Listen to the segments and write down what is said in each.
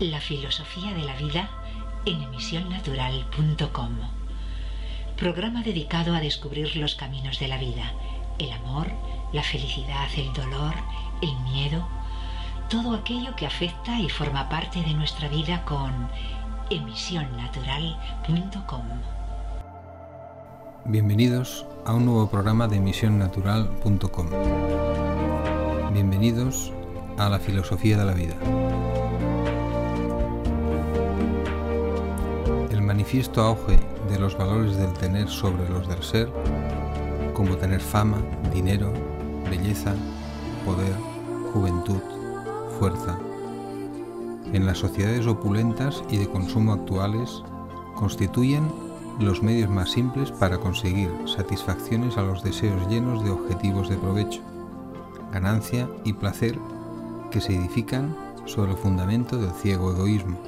La filosofía de la vida en emisionnatural.com. Programa dedicado a descubrir los caminos de la vida, el amor, la felicidad, el dolor, el miedo, todo aquello que afecta y forma parte de nuestra vida con emisionnatural.com. Bienvenidos a un nuevo programa de emisionnatural.com. Bienvenidos a la filosofía de la vida. Manifiesto auge de los valores del tener sobre los del ser, como tener fama, dinero, belleza, poder, juventud, fuerza, en las sociedades opulentas y de consumo actuales constituyen los medios más simples para conseguir satisfacciones a los deseos llenos de objetivos de provecho, ganancia y placer que se edifican sobre el fundamento del ciego egoísmo.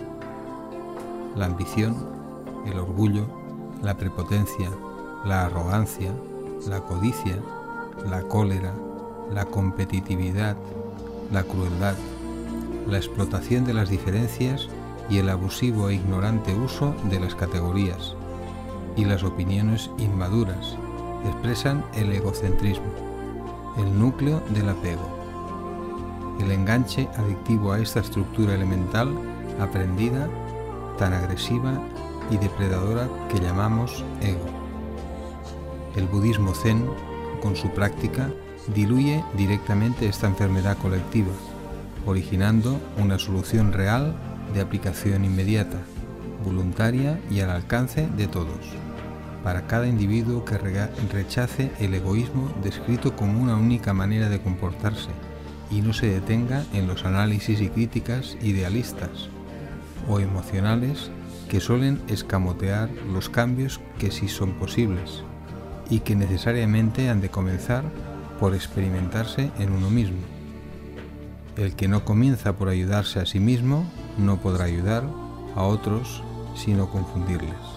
La ambición, el orgullo, la prepotencia, la arrogancia, la codicia, la cólera, la competitividad, la crueldad, la explotación de las diferencias y el abusivo e ignorante uso de las categorías. Y las opiniones inmaduras expresan el egocentrismo, el núcleo del apego, el enganche adictivo a esta estructura elemental aprendida, tan agresiva y depredadora que llamamos ego. El budismo zen, con su práctica, diluye directamente esta enfermedad colectiva, originando una solución real de aplicación inmediata, voluntaria y al alcance de todos, para cada individuo que rechace el egoísmo descrito como una única manera de comportarse y no se detenga en los análisis y críticas idealistas o emocionales que suelen escamotear los cambios que sí son posibles y que necesariamente han de comenzar por experimentarse en uno mismo. El que no comienza por ayudarse a sí mismo no podrá ayudar a otros sino confundirles.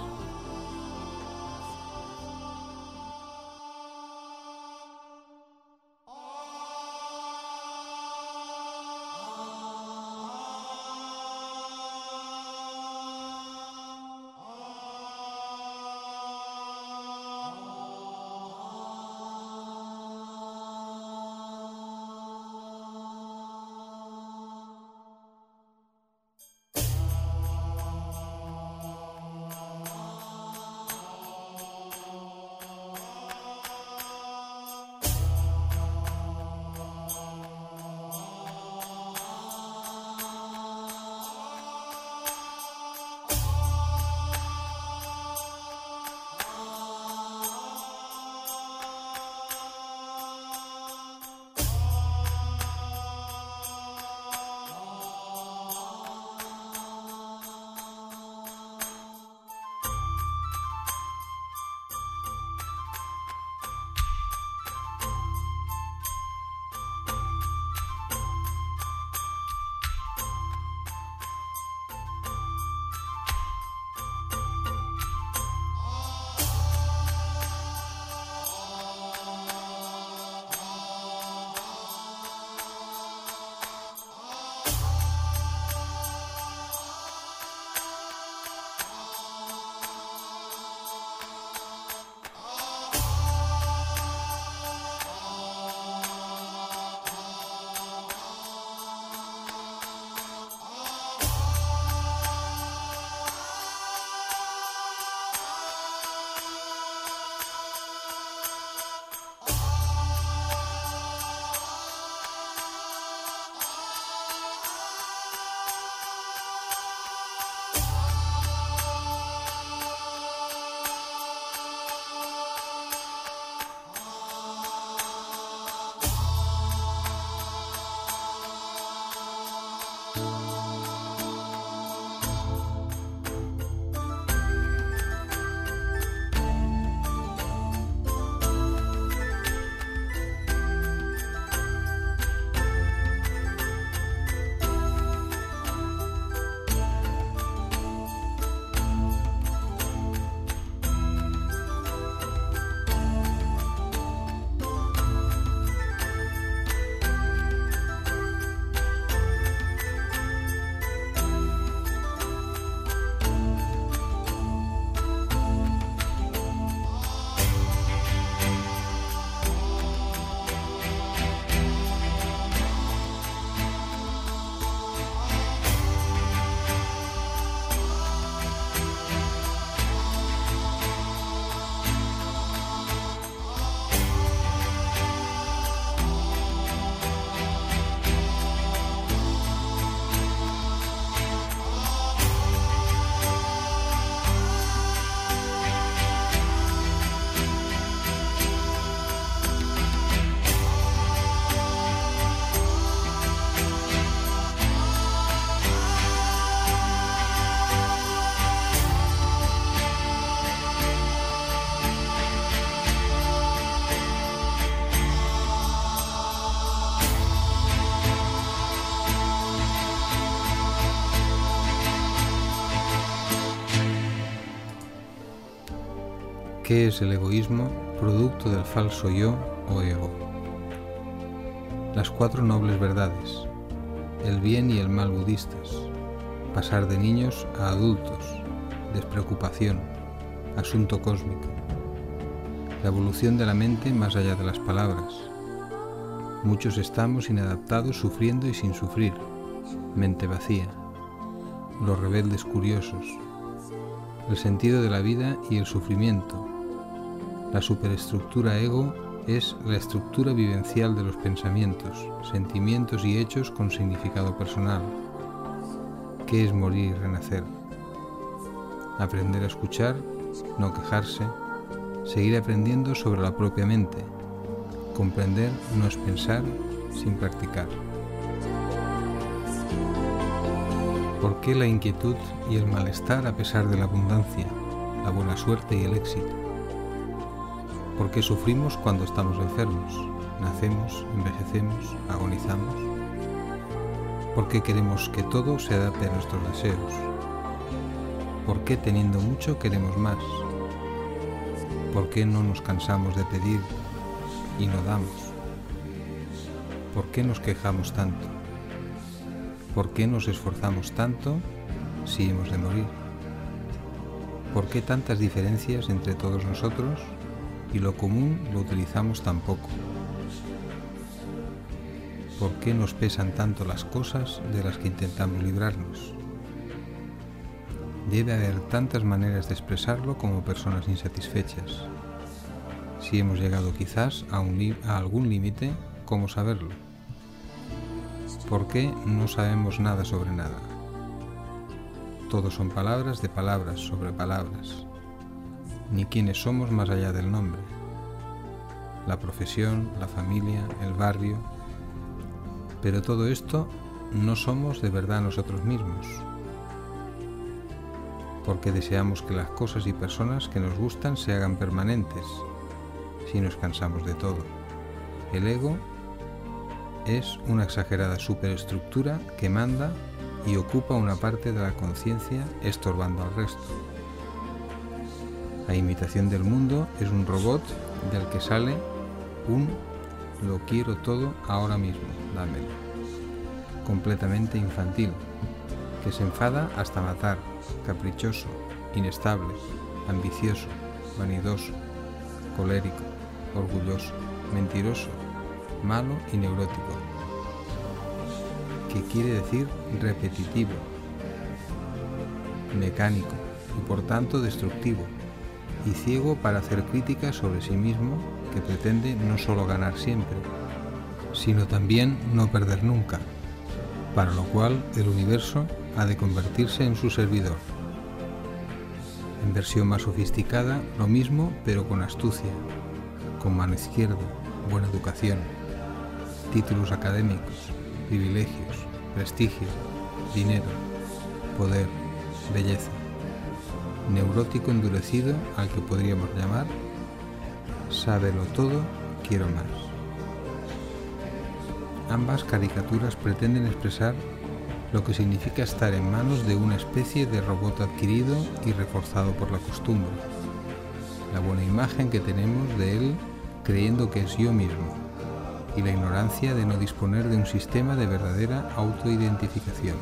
¿Qué es el egoísmo producto del falso yo o ego? Las cuatro nobles verdades, el bien y el mal budistas, pasar de niños a adultos, despreocupación, asunto cósmico, la evolución de la mente más allá de las palabras. Muchos estamos inadaptados sufriendo y sin sufrir, mente vacía, los rebeldes curiosos, el sentido de la vida y el sufrimiento. La superestructura ego es la estructura vivencial de los pensamientos, sentimientos y hechos con significado personal. ¿Qué es morir y renacer? Aprender a escuchar, no quejarse, seguir aprendiendo sobre la propia mente. Comprender no es pensar sin practicar. ¿Por qué la inquietud y el malestar a pesar de la abundancia, la buena suerte y el éxito? ¿Por qué sufrimos cuando estamos enfermos? Nacemos, envejecemos, agonizamos. ¿Por qué queremos que todo se adapte a nuestros deseos? ¿Por qué teniendo mucho queremos más? ¿Por qué no nos cansamos de pedir y no damos? ¿Por qué nos quejamos tanto? ¿Por qué nos esforzamos tanto si hemos de morir? ¿Por qué tantas diferencias entre todos nosotros y lo común lo utilizamos tan poco? ¿Por qué nos pesan tanto las cosas de las que intentamos librarnos? Debe haber tantas maneras de expresarlo como personas insatisfechas. Si hemos llegado quizás a, a algún límite, ¿cómo saberlo? ¿Por qué no sabemos nada sobre nada? Todo son palabras de palabras sobre palabras, ni quiénes somos más allá del nombre. La profesión, la familia, el barrio. Pero todo esto no somos de verdad nosotros mismos, porque deseamos que las cosas y personas que nos gustan se hagan permanentes, si nos cansamos de todo. El ego es una exagerada superestructura que manda y ocupa una parte de la conciencia estorbando al resto. La imitación del mundo es un robot del que sale un lo quiero todo ahora mismo, dámelo. Completamente infantil, que se enfada hasta matar, caprichoso, inestable, ambicioso, vanidoso, colérico, orgulloso, mentiroso, malo y neurótico, que quiere decir repetitivo, mecánico y por tanto destructivo, y ciego para hacer críticas sobre sí mismo que pretende no solo ganar siempre, sino también no perder nunca, para lo cual el universo ha de convertirse en su servidor. En versión más sofisticada, lo mismo pero con astucia, con mano izquierda, buena educación, títulos académicos, privilegios, prestigio, dinero, poder, belleza. Neurótico endurecido al que podríamos llamar sábelo todo, quiero más. Ambas caricaturas pretenden expresar lo que significa estar en manos de una especie de robot adquirido y reforzado por la costumbre. La buena imagen que tenemos de él creyendo que es yo mismo, y la ignorancia de no disponer de un sistema de verdadera autoidentificación.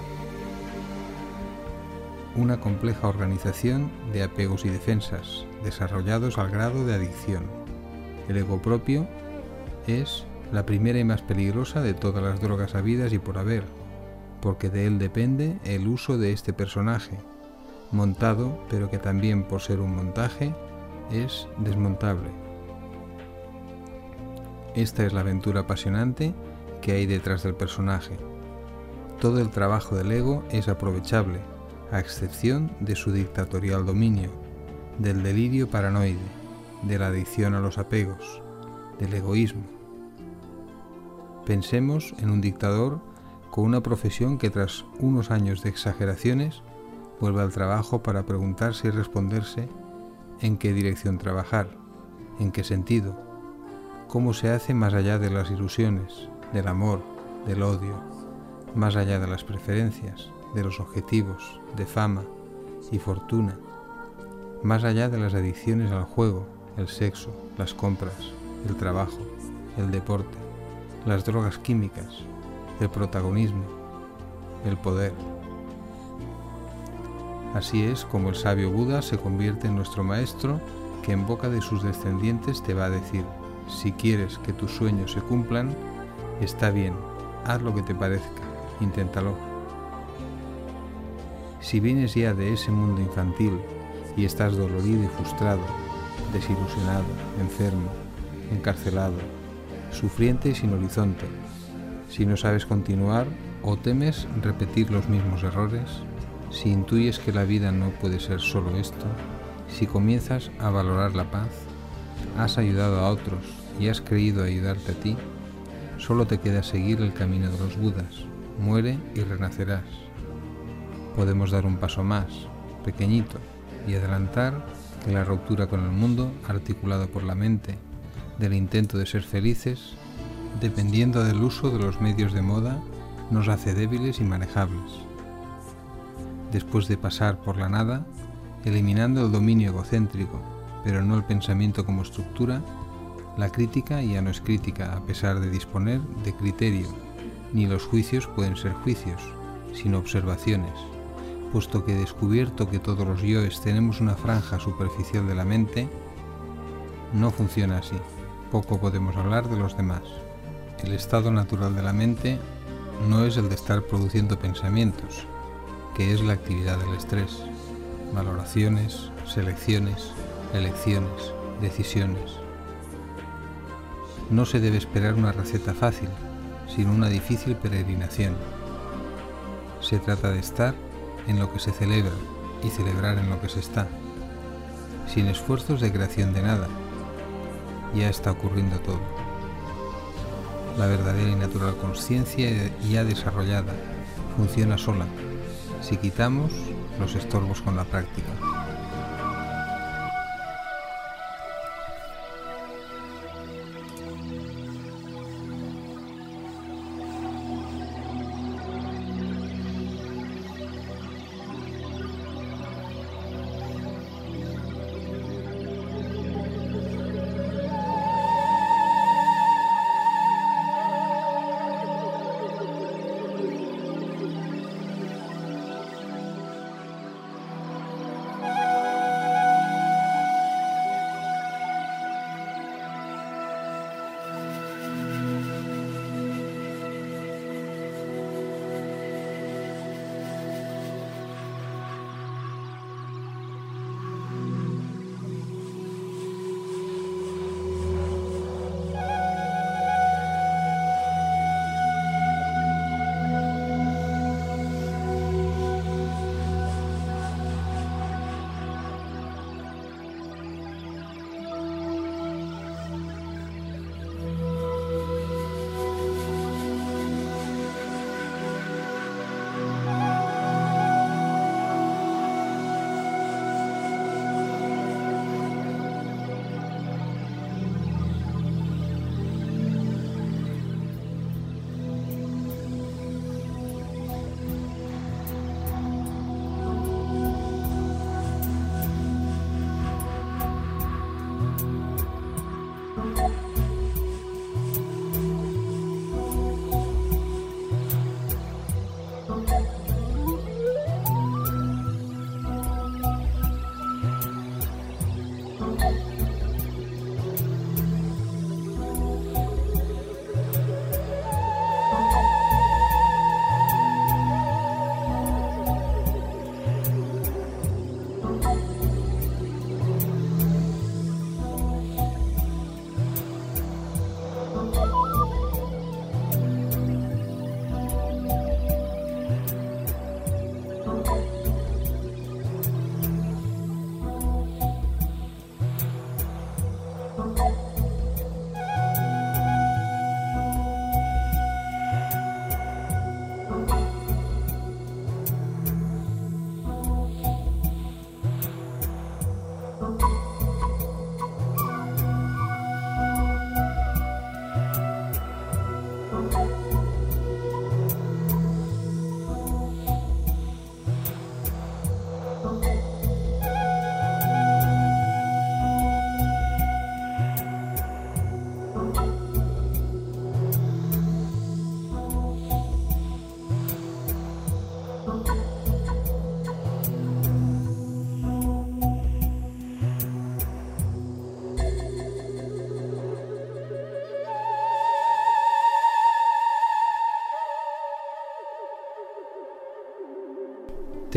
Una compleja organización de apegos y defensas, desarrollados al grado de adicción. El ego propio es la primera y más peligrosa de todas las drogas habidas y por haber, porque de él depende el uso de este personaje, montado, pero que también por ser un montaje, es desmontable esta es la aventura apasionante que hay detrás del personaje. Todo el trabajo del ego es aprovechable, a excepción de su dictatorial dominio, del delirio paranoide, de la adicción a los apegos, del egoísmo. Pensemos en un dictador con una profesión que tras unos años de exageraciones vuelve al trabajo para preguntarse y responderse en qué dirección trabajar, en qué sentido, cómo se hace más allá de las ilusiones, del amor, del odio, más allá de las preferencias, de los objetivos, de fama y fortuna, más allá de las adicciones al juego, el sexo, las compras, el trabajo, el deporte, las drogas químicas, el protagonismo, el poder. Así es como el sabio Buda se convierte en nuestro maestro que en boca de sus descendientes te va a decir, si quieres que tus sueños se cumplan, está bien, haz lo que te parezca, inténtalo. Si vienes ya de ese mundo infantil y estás dolorido y frustrado, desilusionado, enfermo, encarcelado, sufriente y sin horizonte, si no sabes continuar o temes repetir los mismos errores, si intuyes que la vida no puede ser solo esto, si comienzas a valorar la paz, has ayudado a otros y has creído ayudarte a ti, solo te queda seguir el camino de los Budas. Muere y renacerás. Podemos dar un paso más, pequeñito, y adelantar que la ruptura con el mundo, articulado por la mente, del intento de ser felices, dependiendo del uso de los medios de moda, nos hace débiles y manejables. Después de pasar por la nada, eliminando el dominio egocéntrico, pero no el pensamiento como estructura, la crítica ya no es crítica a pesar de disponer de criterio, ni los juicios pueden ser juicios, sino observaciones, puesto que he descubierto que todos los yoes tenemos una franja superficial de la mente, no funciona así. Poco podemos hablar de los demás. El estado natural de la mente no es el de estar produciendo pensamientos, que es la actividad del estrés, valoraciones, selecciones, elecciones, decisiones. No se debe esperar una receta fácil, sino una difícil peregrinación. Se trata de estar en lo que se celebra y celebrar en lo que se está, sin esfuerzos de creación de nada. Ya está ocurriendo todo. La verdadera y natural conciencia ya desarrollada funciona sola si quitamos los estorbos con la práctica.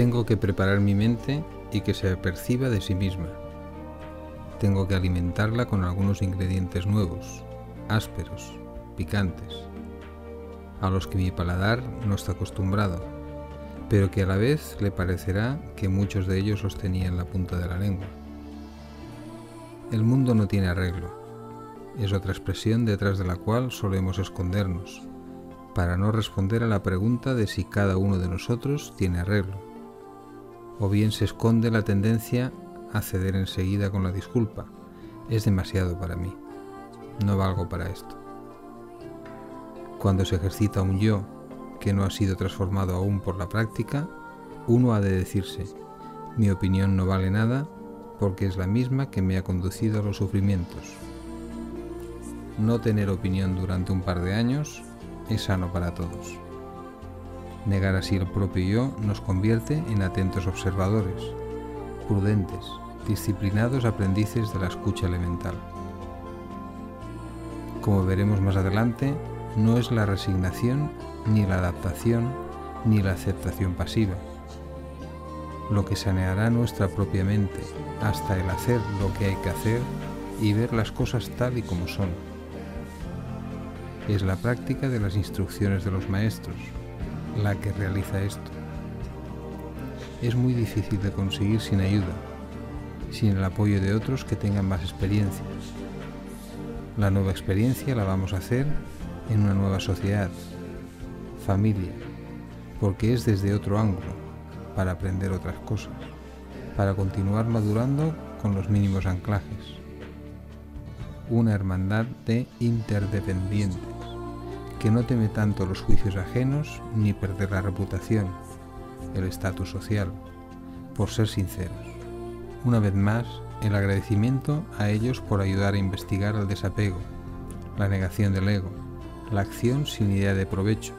Tengo que preparar mi mente y que se perciba de sí misma. Tengo que alimentarla con algunos ingredientes nuevos, ásperos, picantes, a los que mi paladar no está acostumbrado, pero que a la vez le parecerá que muchos de ellos los tenía en la punta de la lengua. El mundo no tiene arreglo. Es otra expresión detrás de la cual solemos escondernos, para no responder a la pregunta de si cada uno de nosotros tiene arreglo. O bien se esconde la tendencia a ceder enseguida con la disculpa. Es demasiado para mí. No valgo para esto. Cuando se ejercita un yo que no ha sido transformado aún por la práctica, uno ha de decirse, mi opinión no vale nada porque es la misma que me ha conducido a los sufrimientos. No tener opinión durante un par de años es sano para todos. Negar así el propio yo nos convierte en atentos observadores, prudentes, disciplinados aprendices de la escucha elemental. Como veremos más adelante, no es la resignación, ni la adaptación, ni la aceptación pasiva. Lo que saneará nuestra propia mente hasta el hacer lo que hay que hacer y ver las cosas tal y como son. Es la práctica de las instrucciones de los maestros la que realiza esto. Es muy difícil de conseguir sin ayuda, sin el apoyo de otros que tengan más experiencias. La nueva experiencia la vamos a hacer en una nueva sociedad, familia, porque es desde otro ángulo, para aprender otras cosas, para continuar madurando con los mínimos anclajes. Una hermandad de interdependientes, que no teme tanto los juicios ajenos ni perder la reputación, el estatus social, por ser sinceros. Una vez más, el agradecimiento a ellos por ayudar a investigar el desapego, la negación del ego, la acción sin idea de provecho,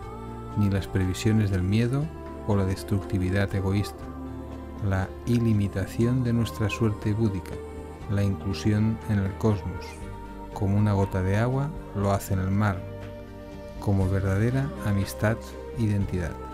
ni las previsiones del miedo o la destructividad egoísta, la ilimitación de nuestra suerte búdica, la inclusión en el cosmos, como una gota de agua lo hace en el mar, como verdadera amistad, identidad.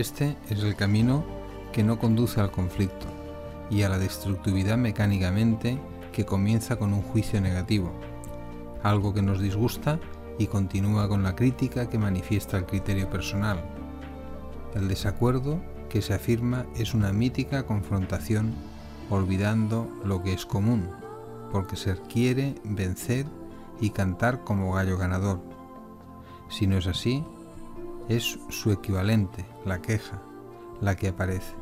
Este es el camino que no conduce al conflicto y a la destructividad mecánicamente que comienza con un juicio negativo, algo que nos disgusta y continúa con la crítica que manifiesta el criterio personal. El desacuerdo que se afirma es una mítica confrontación olvidando lo que es común, porque se quiere vencer y cantar como gallo ganador. Si no es así, es su equivalente, la queja, la que aparece.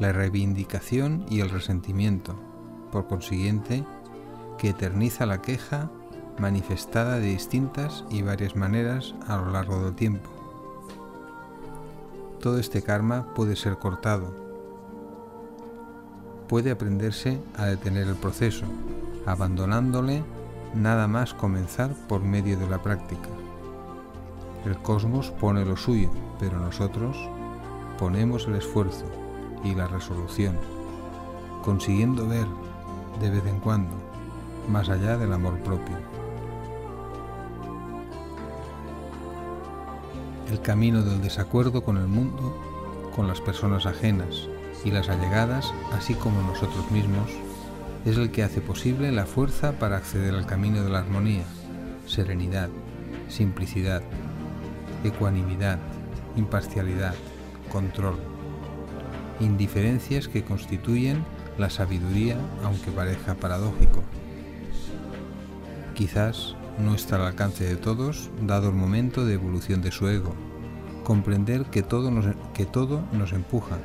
La reivindicación y el resentimiento, por consiguiente, que eterniza la queja manifestada de distintas y varias maneras a lo largo del tiempo. Todo este karma puede ser cortado. Puede aprenderse a detener el proceso, abandonándole nada más comenzar por medio de la práctica. El cosmos pone lo suyo, pero nosotros ponemos el esfuerzo y la resolución, consiguiendo ver de vez en cuando más allá del amor propio. El camino del desacuerdo con el mundo, con las personas ajenas y las allegadas, así como nosotros mismos, es el que hace posible la fuerza para acceder al camino de la armonía, serenidad, simplicidad, ecuanimidad, imparcialidad, control, indiferencias que constituyen la sabiduría aunque parezca paradójico. Quizás no está al alcance de todos, dado el momento de evolución de su ego, comprender que todo nos, que todo nos empuja,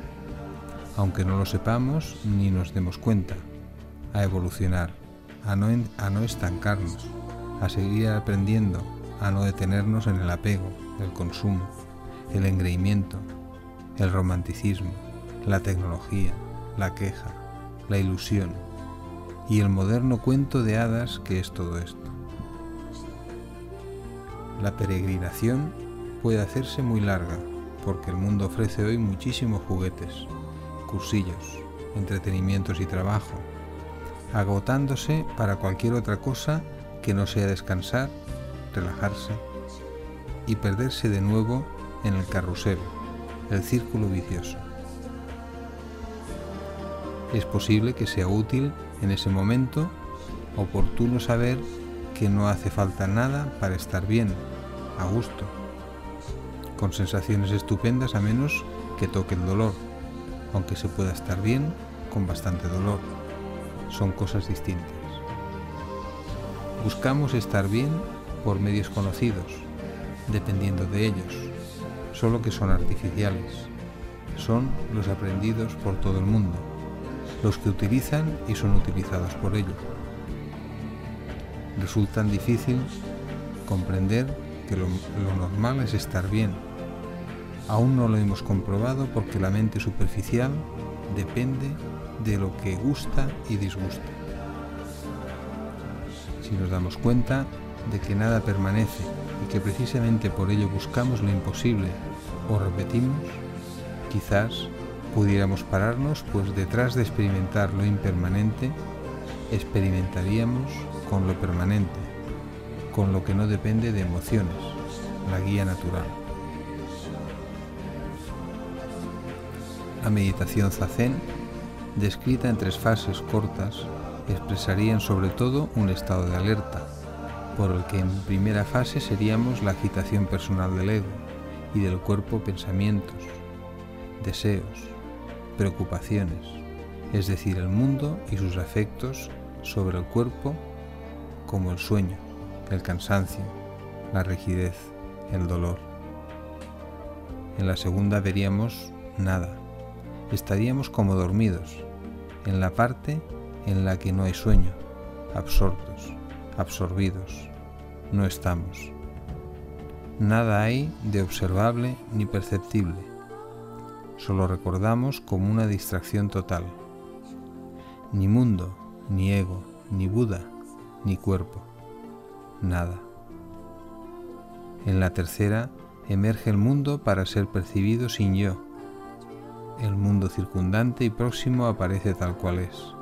aunque no lo sepamos ni nos demos cuenta, a evolucionar, a no, a no estancarnos, a seguir aprendiendo, a no detenernos en el apego, el consumo, el engreimiento, el romanticismo, la tecnología, la queja, la ilusión y el moderno cuento de hadas que es todo esto. La peregrinación puede hacerse muy larga porque el mundo ofrece hoy muchísimos juguetes, cursillos, entretenimientos y trabajo, agotándose para cualquier otra cosa que no sea descansar, relajarse y perderse de nuevo en el carrusel, el círculo vicioso. Es posible que sea útil en ese momento oportuno saber que no hace falta nada para estar bien, a gusto, con sensaciones estupendas a menos que toque el dolor, aunque se pueda estar bien con bastante dolor. Son cosas distintas. Buscamos estar bien por medios conocidos, dependiendo de ellos, solo que son artificiales. Son los aprendidos por todo el mundo los que utilizan y son utilizados por ellos. Resultan difícil comprender que lo, normal es estar bien. Aún no lo hemos comprobado porque la mente superficial depende de lo que gusta y disgusta. Si nos damos cuenta de que nada permanece y que precisamente por ello buscamos lo imposible o repetimos, quizás pudiéramos pararnos, pues detrás de experimentar lo impermanente, experimentaríamos con lo permanente, con lo que no depende de emociones, la guía natural. La meditación zazen, descrita en tres fases cortas, expresarían sobre todo un estado de alerta, por el que en primera fase seríamos la agitación personal del ego y del cuerpo pensamientos, deseos, preocupaciones, es decir, el mundo y sus efectos sobre el cuerpo como el sueño, el cansancio, la rigidez, el dolor. En la segunda veríamos nada, estaríamos como dormidos, en la parte en la que no hay sueño, absortos, absorbidos, no estamos. Nada hay de observable ni perceptible solo recordamos como una distracción total. Ni mundo, ni ego, ni Buda, ni cuerpo, nada. En la tercera emerge el mundo para ser percibido sin yo. El mundo circundante y próximo aparece tal cual es,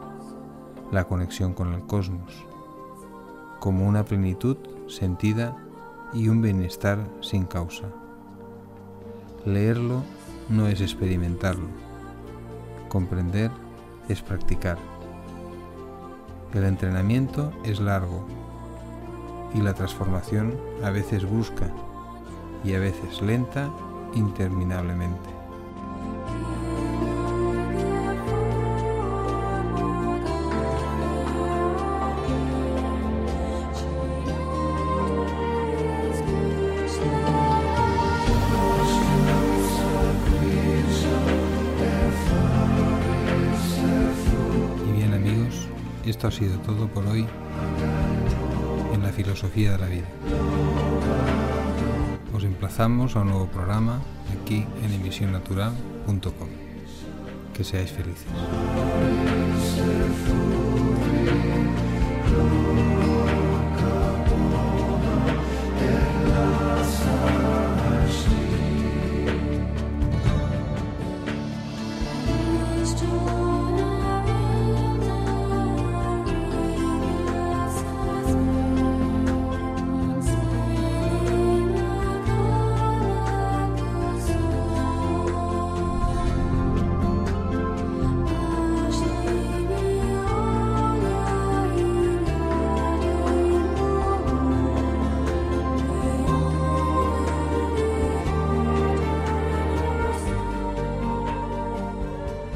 la conexión con el cosmos, como una plenitud sentida y un bienestar sin causa. Leerlo no es experimentarlo. Comprender es practicar. El entrenamiento es largo y la transformación a veces brusca y a veces lenta interminablemente. Esto ha sido todo por hoy en la filosofía de la vida. Os emplazamos a un nuevo programa aquí en emisionnatural.com. Que seáis felices.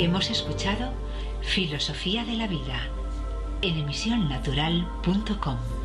Hemos escuchado Filosofía de la Vida en emisionnatural.com.